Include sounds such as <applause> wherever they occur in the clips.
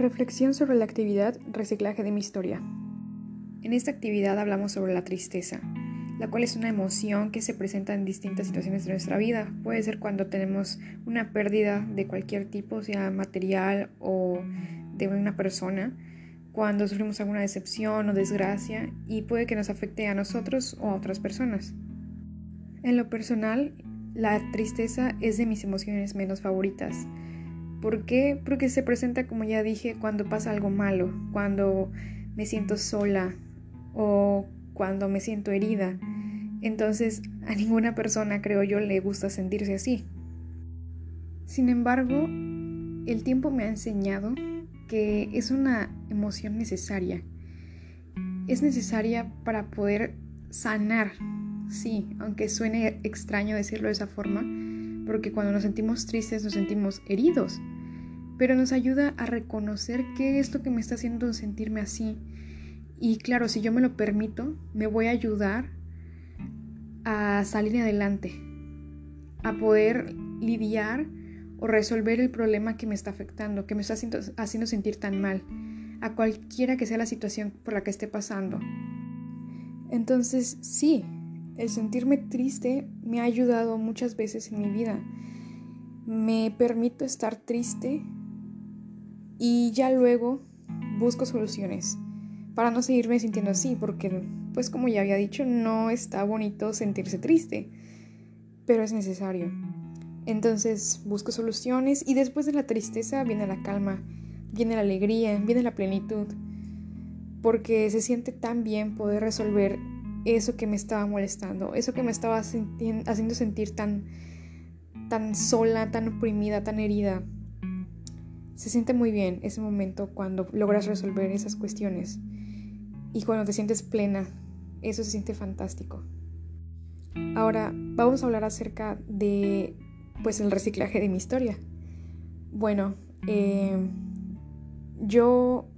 Reflexión sobre la actividad reciclaje de mi historia. En esta actividad hablamos sobre la tristeza, la cual es una emoción que se presenta en distintas situaciones de nuestra vida. Puede ser cuando tenemos una pérdida de cualquier tipo, sea material o de una persona, cuando sufrimos alguna decepción o desgracia y puede que nos afecte a nosotros o a otras personas. En lo personal, la tristeza es de mis emociones menos favoritas ¿Por qué? Porque se presenta, como ya dije, cuando pasa algo malo, cuando me siento sola o cuando me siento herida. Entonces, a ninguna persona, creo yo, le gusta sentirse así. Sin embargo, el tiempo me ha enseñado que es una emoción necesaria. Es necesaria para poder sanar, sí, aunque suene extraño decirlo de esa forma, porque cuando nos sentimos tristes nos sentimos heridos, pero nos ayuda a reconocer qué es lo que me está haciendo sentirme así. Y claro, si yo me lo permito, me voy a ayudar a salir adelante, a poder lidiar o resolver el problema que me está afectando, que me está haciendo, sentir tan mal, a cualquiera que sea la situación por la que esté pasando. Entonces, sí, el sentirme triste me ha ayudado muchas veces en mi vida. Me permito estar triste y ya luego busco soluciones para no seguirme sintiendo así, porque pues como ya había dicho, no está bonito sentirse triste, pero es necesario. Entonces busco soluciones y después de la tristeza viene la calma, viene la alegría, viene la plenitud, porque se siente tan bien poder resolver eso que me estaba molestando, eso que me estaba haciendo sentir tan, tan sola, tan oprimida, tan herida. Se siente muy bien ese momento cuando logras resolver esas cuestiones y cuando te sientes plena. Eso se siente fantástico. Ahora vamos a hablar acerca de pues el reciclaje de mi historia. Bueno, eh, yo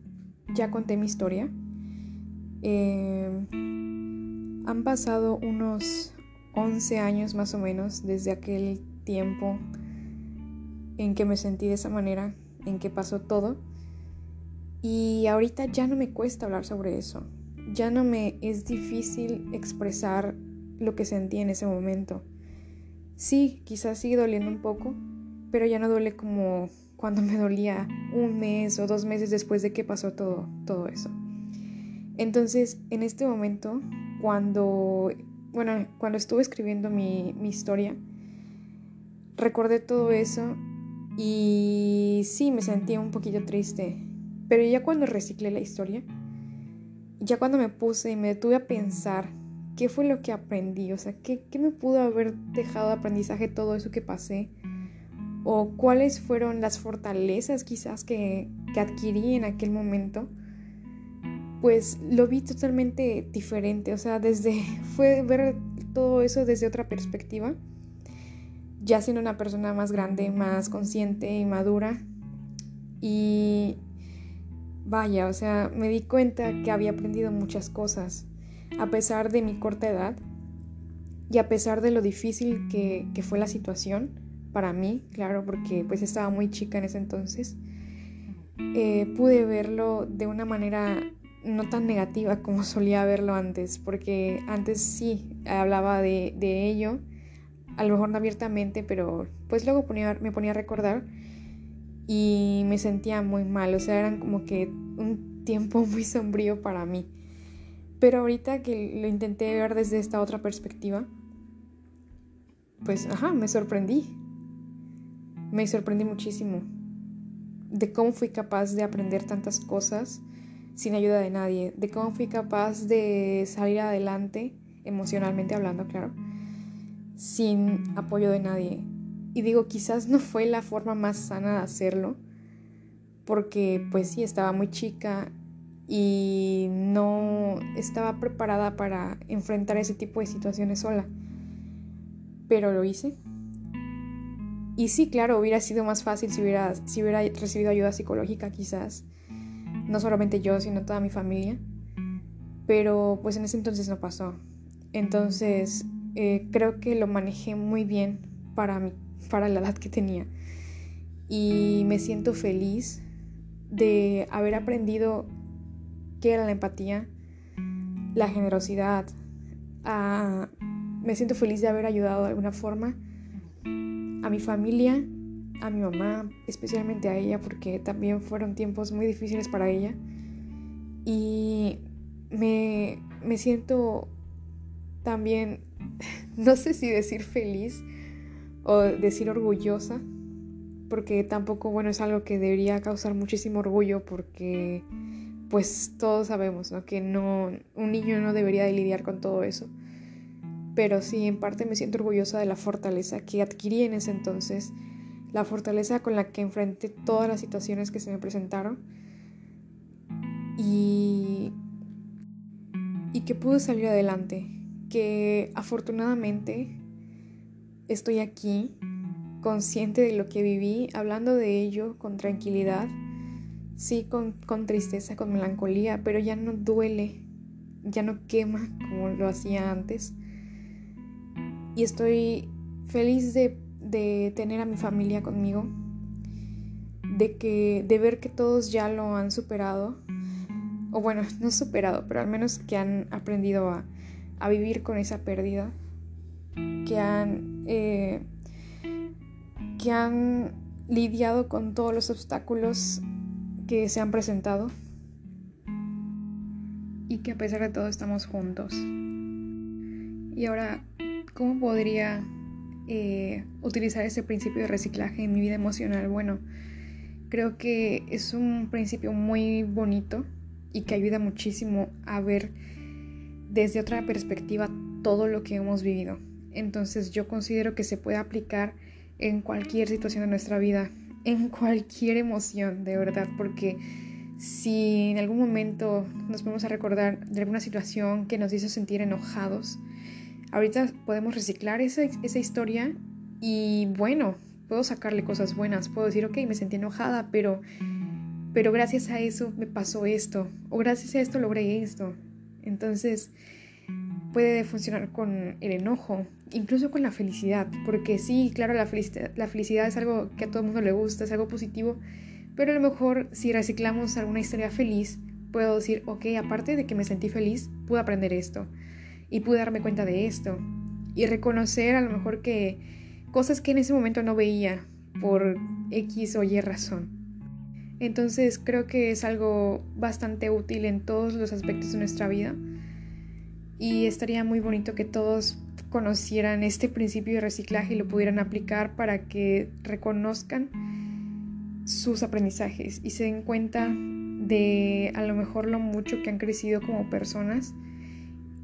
ya conté mi historia. Eh, han pasado unos 11 años más o menos desde aquel tiempo en que me sentí de esa manera, en que pasó todo. Y ahorita ya no me cuesta hablar sobre eso. Ya no me es difícil expresar lo que sentí en ese momento. Sí, quizás sigue doliendo un poco, pero ya no duele como cuando me dolía un mes o dos meses después de que pasó todo, todo eso. Entonces, en este momento cuando, bueno, cuando estuve escribiendo mi, mi historia, recordé todo eso y sí, me sentía un poquito triste. Pero ya cuando reciclé la historia, ya cuando me puse y me detuve a pensar qué fue lo que aprendí, o sea, qué, qué me pudo haber dejado de aprendizaje todo eso que pasé, o cuáles fueron las fortalezas quizás que, que adquirí en aquel momento, pues lo vi totalmente diferente, o sea, desde <laughs> fue ver todo eso desde otra perspectiva, ya siendo una persona más grande, más consciente y madura. Y vaya, o sea, me di cuenta que había aprendido muchas cosas, a pesar de mi corta edad y a pesar de lo difícil que, fue la situación para mí, claro, porque pues estaba muy chica en ese entonces. Eh, pude verlo de una manera no tan negativa como solía verlo antes, porque antes sí hablaba de, ello, a lo mejor no abiertamente, pero pues luego me ponía a recordar y me sentía muy mal, o sea, eran como que un tiempo <laughs> muy sombrío para mí. Pero ahorita que lo intenté ver desde esta otra perspectiva, pues, ajá, me sorprendí. Me sorprendí muchísimo de cómo fui capaz de aprender tantas cosas sin ayuda de nadie, de cómo fui capaz de salir adelante, emocionalmente hablando, claro, sin apoyo de nadie. Y digo, quizás no fue la forma más sana de hacerlo, porque pues sí, estaba muy chica y no estaba preparada para enfrentar ese tipo de situaciones sola. Pero lo hice. Y sí, claro, hubiera sido más fácil si hubiera, si hubiera recibido ayuda psicológica quizás no solamente yo, sino toda mi familia. Pero pues en ese entonces no pasó. Entonces eh, creo que lo manejé muy bien para, para la edad que tenía. Y me siento feliz de haber aprendido qué era la empatía, la generosidad. me siento feliz de haber ayudado de alguna forma a mi familia, a mi mamá, especialmente a ella, porque también fueron tiempos muy difíciles para ella. Y me, me siento también, <laughs> no sé si decir feliz o decir orgullosa, porque tampoco, bueno, es algo que debería causar muchísimo orgullo porque pues todos sabemos, ¿no? Que no, un niño no debería de lidiar con todo eso. Pero sí, en parte me siento orgullosa de la fortaleza que adquirí en ese entonces, la fortaleza con la que enfrenté todas las situaciones que se me presentaron y, y que pude salir adelante, que afortunadamente estoy aquí, consciente de lo que viví, hablando de ello con tranquilidad, sí con, con tristeza, con melancolía, pero ya no duele, ya no quema <laughs> como lo hacía antes. Y estoy feliz de, de tener a mi familia conmigo, de, que, de ver que todos ya lo han superado, o bueno, <laughs> no superado, pero al menos que han aprendido a, a vivir con esa pérdida que han, eh, que han lidiado con todos los obstáculos que se han presentado y que a pesar de todo estamos juntos. Y ahora, ¿cómo podría eh, utilizar ese principio de reciclaje en mi vida emocional? Bueno, creo que es un principio muy bonito y que ayuda muchísimo a ver desde otra perspectiva todo lo que hemos vivido. Entonces yo considero que se puede aplicar en cualquier situación de nuestra vida, <laughs> en cualquier emoción, de verdad, porque si en algún momento nos vamos a recordar de alguna situación que nos hizo sentir enojados, ahorita podemos reciclar esa, esa historia y bueno, puedo sacarle cosas buenas, puedo decir, ok, me sentí enojada, pero, pero gracias a eso me pasó esto, o gracias a esto logré esto. Entonces, puede funcionar con el enojo, incluso con la felicidad, porque sí, claro, la felicidad, es algo que a todo el mundo le gusta, es algo positivo, pero a lo mejor si reciclamos alguna historia feliz, puedo decir, ok, aparte de que me sentí feliz, pude aprender esto y pude darme cuenta de esto y reconocer a lo mejor que cosas que en ese momento no veía por X o Y razón. Entonces creo que es algo bastante útil en todos los aspectos de nuestra vida. Y estaría muy bonito que todos conocieran este principio de reciclaje y lo pudieran aplicar para que reconozcan sus aprendizajes y se den cuenta de a lo mejor lo mucho que han crecido como personas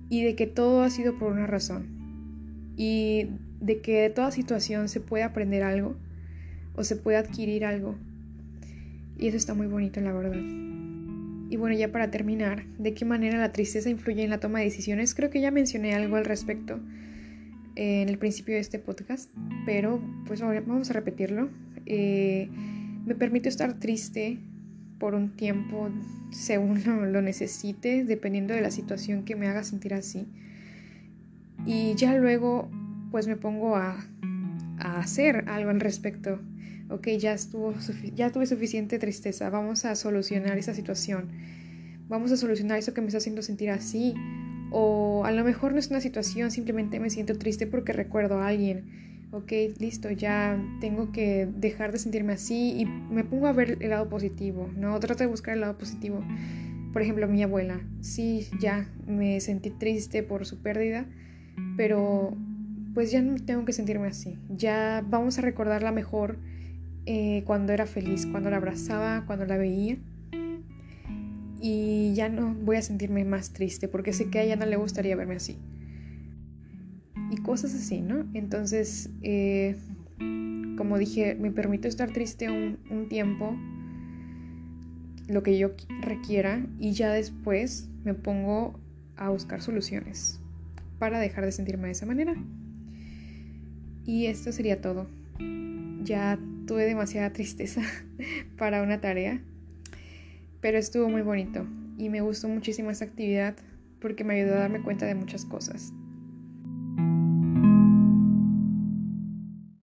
y de que todo ha sido por una razón y de que de toda situación se puede aprender algo o se puede adquirir algo y eso está muy bonito la verdad. Y bueno, ya para terminar, ¿de qué manera la tristeza influye en la toma de decisiones? Creo que ya mencioné algo al respecto en el principio de este podcast, pero pues vamos a repetirlo. Eh, me permite estar triste por un tiempo según <laughs> lo, necesite, dependiendo de la situación que me haga sentir así. Y ya luego pues me pongo a, a hacer algo al respecto ok, ya, estuvo ya tuve suficiente tristeza, vamos a solucionar esa situación, vamos a solucionar eso que me está haciendo sentir así, o a lo mejor no es una situación, simplemente me siento triste porque recuerdo a alguien, ok, listo, ya tengo que dejar de sentirme así y me pongo a ver el lado positivo, ¿no? Trato de buscar el lado positivo. Por ejemplo, mi abuela, sí, ya me sentí triste por su pérdida, pero pues ya no tengo que sentirme así, ya vamos a recordarla mejor eh, cuando era feliz, cuando la abrazaba, cuando la veía. Y ya no voy a sentirme más triste porque sé que a ella no le gustaría verme así. Y cosas así, ¿no? Entonces, eh, como dije, me permito estar triste un, un tiempo, lo que yo requiera, y ya después me pongo a buscar soluciones para dejar de sentirme de esa manera. Y esto sería todo. Ya tuve demasiada tristeza <laughs> para una tarea, pero estuvo muy bonito y me gustó muchísimo esta actividad porque me ayudó a darme cuenta de muchas cosas.